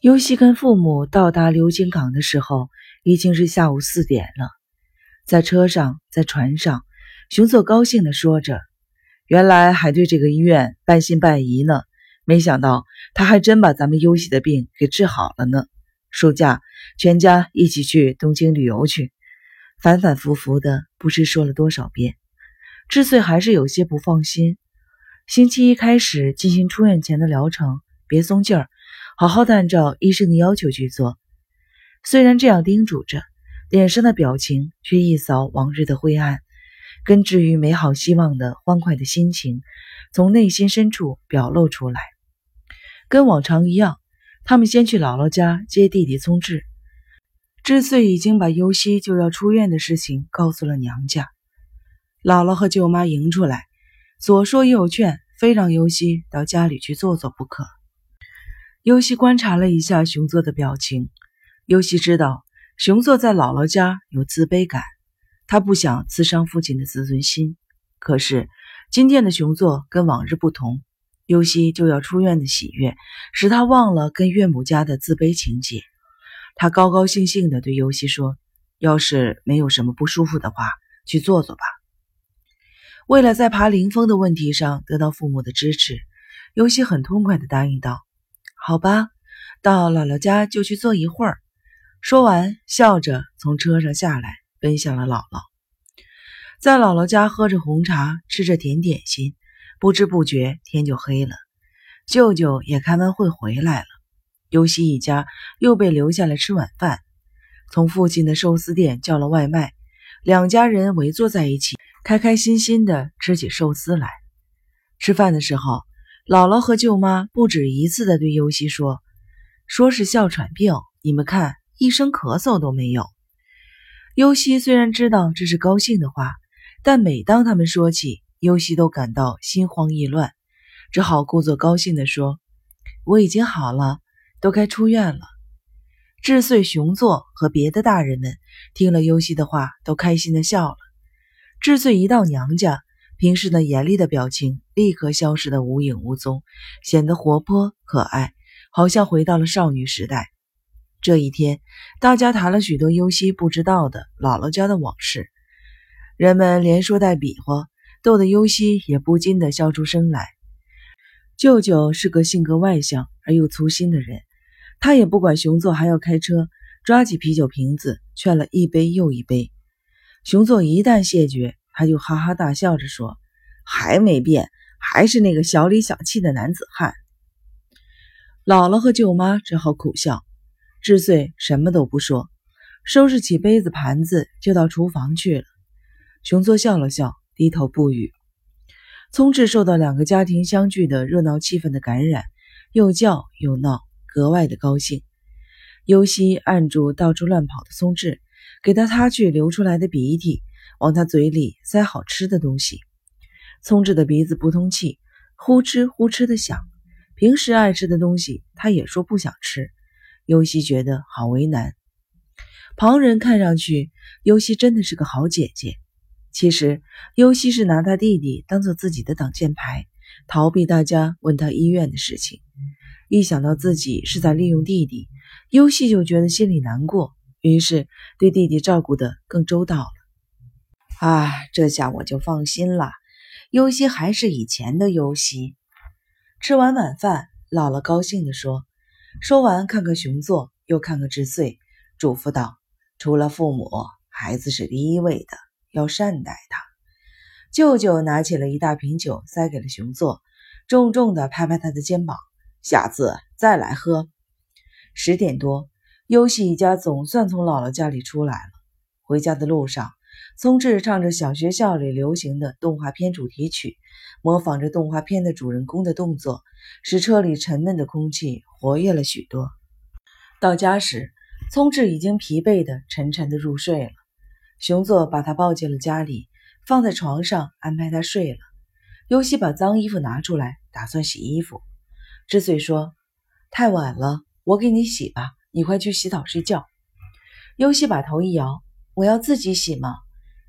尤西跟父母到达流金港的时候，已经是下午四点了。在车上，在船上，熊作高兴地说着：“原来还对这个医院半信半疑呢，没想到他还真把咱们尤西的病给治好了呢。暑假全家一起去东京旅游去。”反反复复的，不知说了多少遍，志穗还是有些不放心。星期一开始进行出院前的疗程，别松劲儿。好好的按照医生的要求去做，虽然这样叮嘱着，脸上的表情却一扫往日的灰暗，根植于美好希望的欢快的心情从内心深处表露出来。跟往常一样，他们先去姥姥家接弟弟聪智。智穗已经把尤西就要出院的事情告诉了娘家，姥姥和舅妈迎出来，左说右劝，非让尤西到家里去坐坐不可。尤西观察了一下熊作的表情，尤西知道熊作在姥姥家有自卑感，他不想刺伤父亲的自尊心。可是今天的熊作跟往日不同，尤西就要出院的喜悦使他忘了跟岳母家的自卑情节。他高高兴兴地对尤西说：“要是没有什么不舒服的话，去坐坐吧。”为了在爬灵峰的问题上得到父母的支持，尤西很痛快地答应道。好吧，到姥姥家就去坐一会儿。说完，笑着从车上下来，奔向了姥姥。在姥姥家喝着红茶，吃着甜点心，不知不觉天就黑了。舅舅也开完会回来了，尤西一家又被留下来吃晚饭。从附近的寿司店叫了外卖，两家人围坐在一起，开开心心地吃起寿司来。吃饭的时候。姥姥和舅妈不止一次地对尤西说：“说是哮喘病，你们看，一声咳嗽都没有。”尤西虽然知道这是高兴的话，但每当他们说起，尤西都感到心慌意乱，只好故作高兴地说：“我已经好了，都该出院了。”智穗雄作和别的大人们听了尤西的话，都开心地笑了。智穗一到娘家。平时那严厉的表情立刻消失得无影无踪，显得活泼可爱，好像回到了少女时代。这一天，大家谈了许多尤西不知道的姥姥家的往事，人们连说带比划，逗得尤西也不禁的笑出声来。舅舅是个性格外向而又粗心的人，他也不管熊作还要开车，抓起啤酒瓶子劝了一杯又一杯。熊作一旦谢绝。他就哈哈大笑着说：“还没变，还是那个小里小气的男子汉。”姥姥和舅妈只好苦笑。智穗什么都不说，收拾起杯子盘子就到厨房去了。熊作笑了笑，低头不语。聪智受到两个家庭相聚的热闹气氛的感染，又叫又闹，格外的高兴。尤西按住到处乱跑的聪智，给他擦去流出来的鼻涕。往他嘴里塞好吃的东西，聪智的鼻子不通气，呼哧呼哧的响。平时爱吃的东西，他也说不想吃。尤西觉得好为难。旁人看上去，尤西真的是个好姐姐。其实，尤西是拿他弟弟当做自己的挡箭牌，逃避大家问他医院的事情。一想到自己是在利用弟弟，尤西就觉得心里难过，于是对弟弟照顾得更周到了。啊，这下我就放心了。尤西还是以前的尤西。吃完晚饭，姥姥高兴地说：“说完，看看熊座，又看看智穗，嘱咐道：‘除了父母，孩子是第一位的，要善待他。’”舅舅拿起了一大瓶酒，塞给了熊座，重重地拍拍他的肩膀：“下次再来喝。”十点多，尤西一家总算从姥姥家里出来了。回家的路上。聪智唱着小学校里流行的动画片主题曲，模仿着动画片的主人公的动作，使车里沉闷的空气活跃了许多。到家时，聪智已经疲惫的沉沉的入睡了。熊作把他抱进了家里，放在床上安排他睡了。尤西把脏衣服拿出来，打算洗衣服。智穗说：“太晚了，我给你洗吧，你快去洗澡睡觉。”尤西把头一摇：“我要自己洗吗？”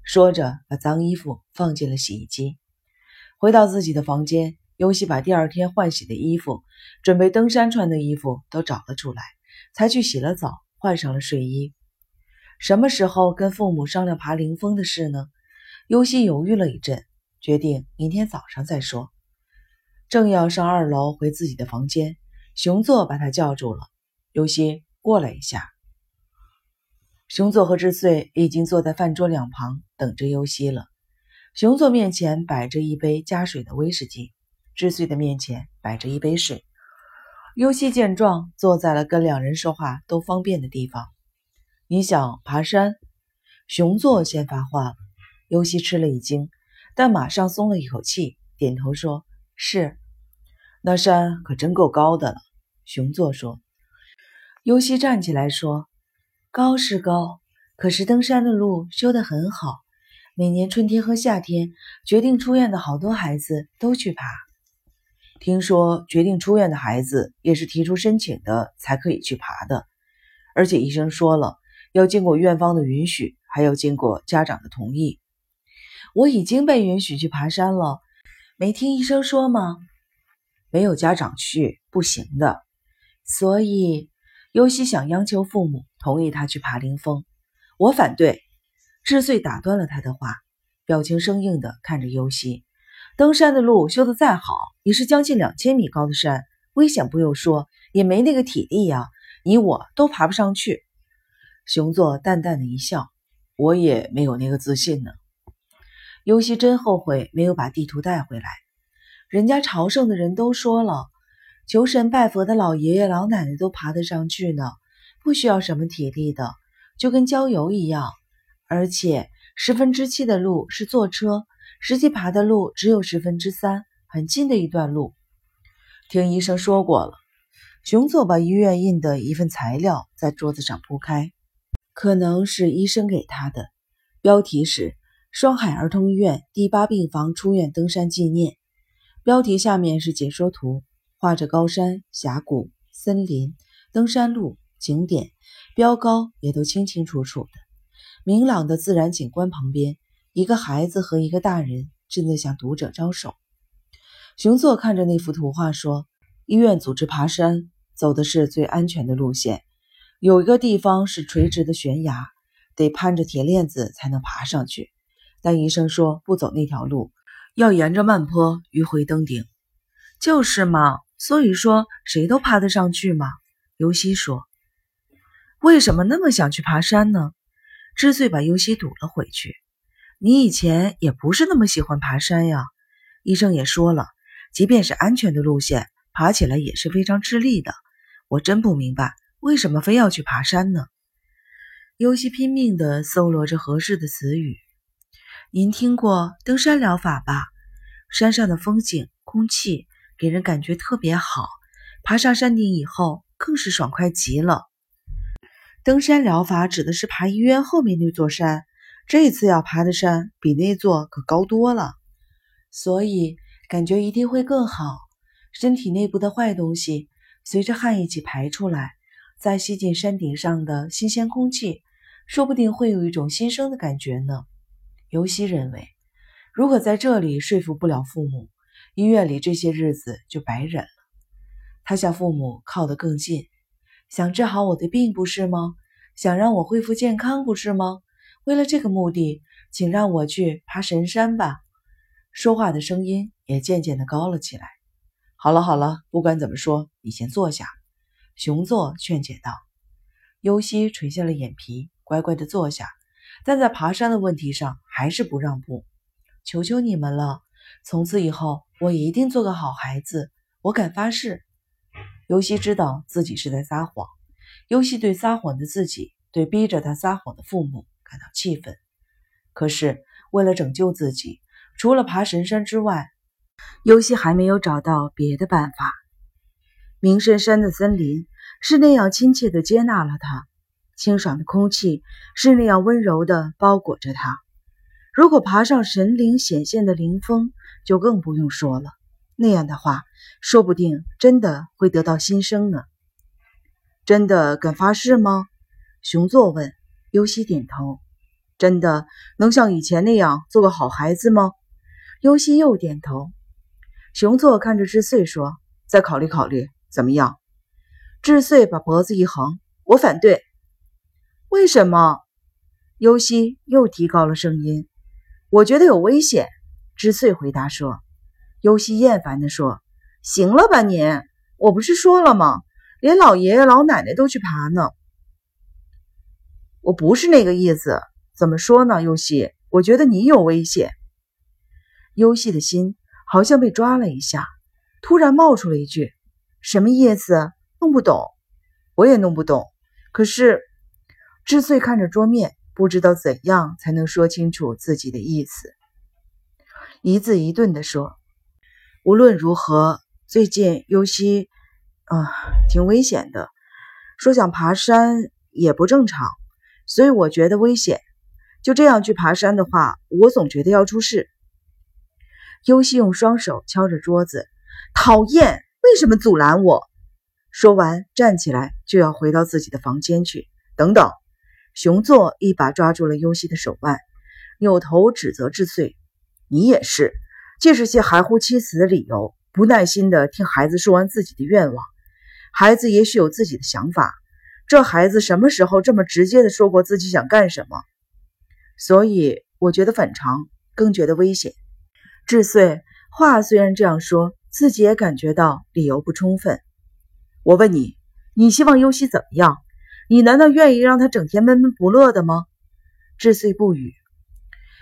说着，把脏衣服放进了洗衣机。回到自己的房间，尤西把第二天换洗的衣服、准备登山穿的衣服都找了出来，才去洗了澡，换上了睡衣。什么时候跟父母商量爬灵峰的事呢？尤西犹豫了一阵，决定明天早上再说。正要上二楼回自己的房间，熊座把他叫住了。尤西，过来一下。熊座和智穗已经坐在饭桌两旁等着尤西了。熊座面前摆着一杯加水的威士忌，智穗的面前摆着一杯水。尤西见状，坐在了跟两人说话都方便的地方。你想爬山？熊座先发话了。尤西吃了一惊，但马上松了一口气，点头说：“是。”那山可真够高的了。熊座说。尤西站起来说：“高是高，可是登山的路修得很好。每年春天和夏天，决定出院的好多孩子都去爬。听说决定出院的孩子也是提出申请的才可以去爬的，而且医生说了，要经过院方的允许，还要经过家长的同意。我已经被允许去爬山了，没听医生说吗？没有家长去不行的，所以。”尤西想央求父母同意他去爬灵峰，我反对。智穗打断了他的话，表情生硬地看着尤西。登山的路修得再好，也是将近两千米高的山，危险不用说，也没那个体力呀，你我都爬不上去。熊座淡淡的一笑，我也没有那个自信呢。尤西真后悔没有把地图带回来，人家朝圣的人都说了。求神拜佛的老爷爷老奶奶都爬得上去呢，不需要什么体力的，就跟郊游一样。而且十分之七的路是坐车，实际爬的路只有十分之三，很近的一段路。听医生说过了。熊座把医院印的一份材料在桌子上铺开，可能是医生给他的。标题是“双海儿童医院第八病房出院登山纪念”，标题下面是解说图。画着高山、峡谷、森林、登山路、景点标高也都清清楚楚的。明朗的自然景观旁边，一个孩子和一个大人正在向读者招手。熊座看着那幅图画说：“医院组织爬山，走的是最安全的路线。有一个地方是垂直的悬崖，得攀着铁链子才能爬上去。但医生说不走那条路，要沿着慢坡迂回登顶。就是嘛。”所以说，谁都爬得上去嘛？尤西说：“为什么那么想去爬山呢？”知穗把尤西堵了回去：“你以前也不是那么喜欢爬山呀。医生也说了，即便是安全的路线，爬起来也是非常吃力的。我真不明白，为什么非要去爬山呢？”尤西拼命地搜罗着合适的词语：“您听过登山疗法吧？山上的风景、空气。”给人感觉特别好，爬上山顶以后更是爽快极了。登山疗法指的是爬医院后面那座山，这次要爬的山比那座可高多了，所以感觉一定会更好。身体内部的坏东西随着汗一起排出来，再吸进山顶上的新鲜空气，说不定会有一种新生的感觉呢。尤西认为，如果在这里说服不了父母。医院里这些日子就白忍了。他向父母靠得更近，想治好我的病，不是吗？想让我恢复健康，不是吗？为了这个目的，请让我去爬神山吧。说话的声音也渐渐的高了起来。好了好了，不管怎么说，你先坐下。熊座劝解道。尤西垂下了眼皮，乖乖的坐下，但在爬山的问题上还是不让步。求求你们了。从此以后，我一定做个好孩子，我敢发誓。尤西知道自己是在撒谎，尤西对撒谎的自己，对逼着他撒谎的父母感到气愤。可是为了拯救自己，除了爬神山之外，尤西还没有找到别的办法。明深山的森林是那样亲切地接纳了他，清爽的空气是那样温柔地包裹着他。如果爬上神灵显现的灵峰，就更不用说了。那样的话，说不定真的会得到新生呢。真的敢发誓吗？熊座问。尤西点头。真的能像以前那样做个好孩子吗？尤西又点头。熊座看着智穗说：“再考虑考虑，怎么样？”智穗把脖子一横：“我反对。”为什么？尤西又提高了声音：“我觉得有危险。”智穗回答说。尤西厌烦地说：“行了吧你？我不是说了吗？连老爷爷老奶奶都去爬呢。”我不是那个意思。怎么说呢？尤西，我觉得你有危险。尤西的心好像被抓了一下，突然冒出了一句：“什么意思？弄不懂。”我也弄不懂。可是。智穗看着桌面，不知道怎样才能说清楚自己的意思，一字一顿地说：“无论如何，最近尤西，啊，挺危险的。说想爬山也不正常，所以我觉得危险。就这样去爬山的话，我总觉得要出事。”尤西用双手敲着桌子，讨厌！为什么阻拦我？说完，站起来就要回到自己的房间去。等等。熊座一把抓住了尤西的手腕，扭头指责智穗：“你也是，借是些含糊其辞的理由，不耐心地听孩子说完自己的愿望。孩子也许有自己的想法，这孩子什么时候这么直接地说过自己想干什么？所以我觉得反常，更觉得危险。”智穗话虽然这样说，自己也感觉到理由不充分。我问你，你希望优西怎么样？你难道愿意让他整天闷闷不乐的吗？智穗不语。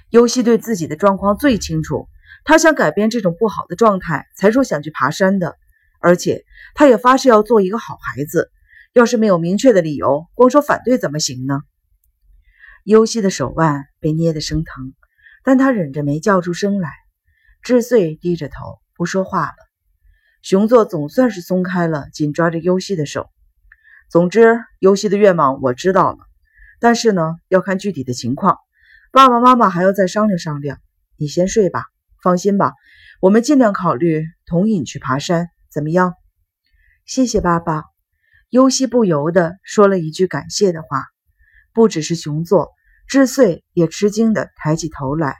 尤西对自己的状况最清楚，他想改变这种不好的状态，才说想去爬山的。而且他也发誓要做一个好孩子。要是没有明确的理由，光说反对怎么行呢？优西的手腕被捏得生疼，但他忍着没叫出声来。智穗低着头不说话了。熊座总算是松开了紧抓着优西的手。总之，尤西的愿望我知道了，但是呢，要看具体的情况。爸爸妈妈还要再商量商量。你先睡吧，放心吧，我们尽量考虑同意你去爬山，怎么样？谢谢爸爸。尤西不由得说了一句感谢的话。不只是熊座，智穗也吃惊地抬起头来。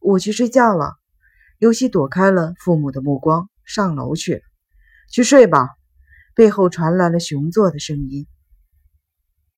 我去睡觉了。尤西躲开了父母的目光，上楼去。去睡吧。背后传来了熊座的声音。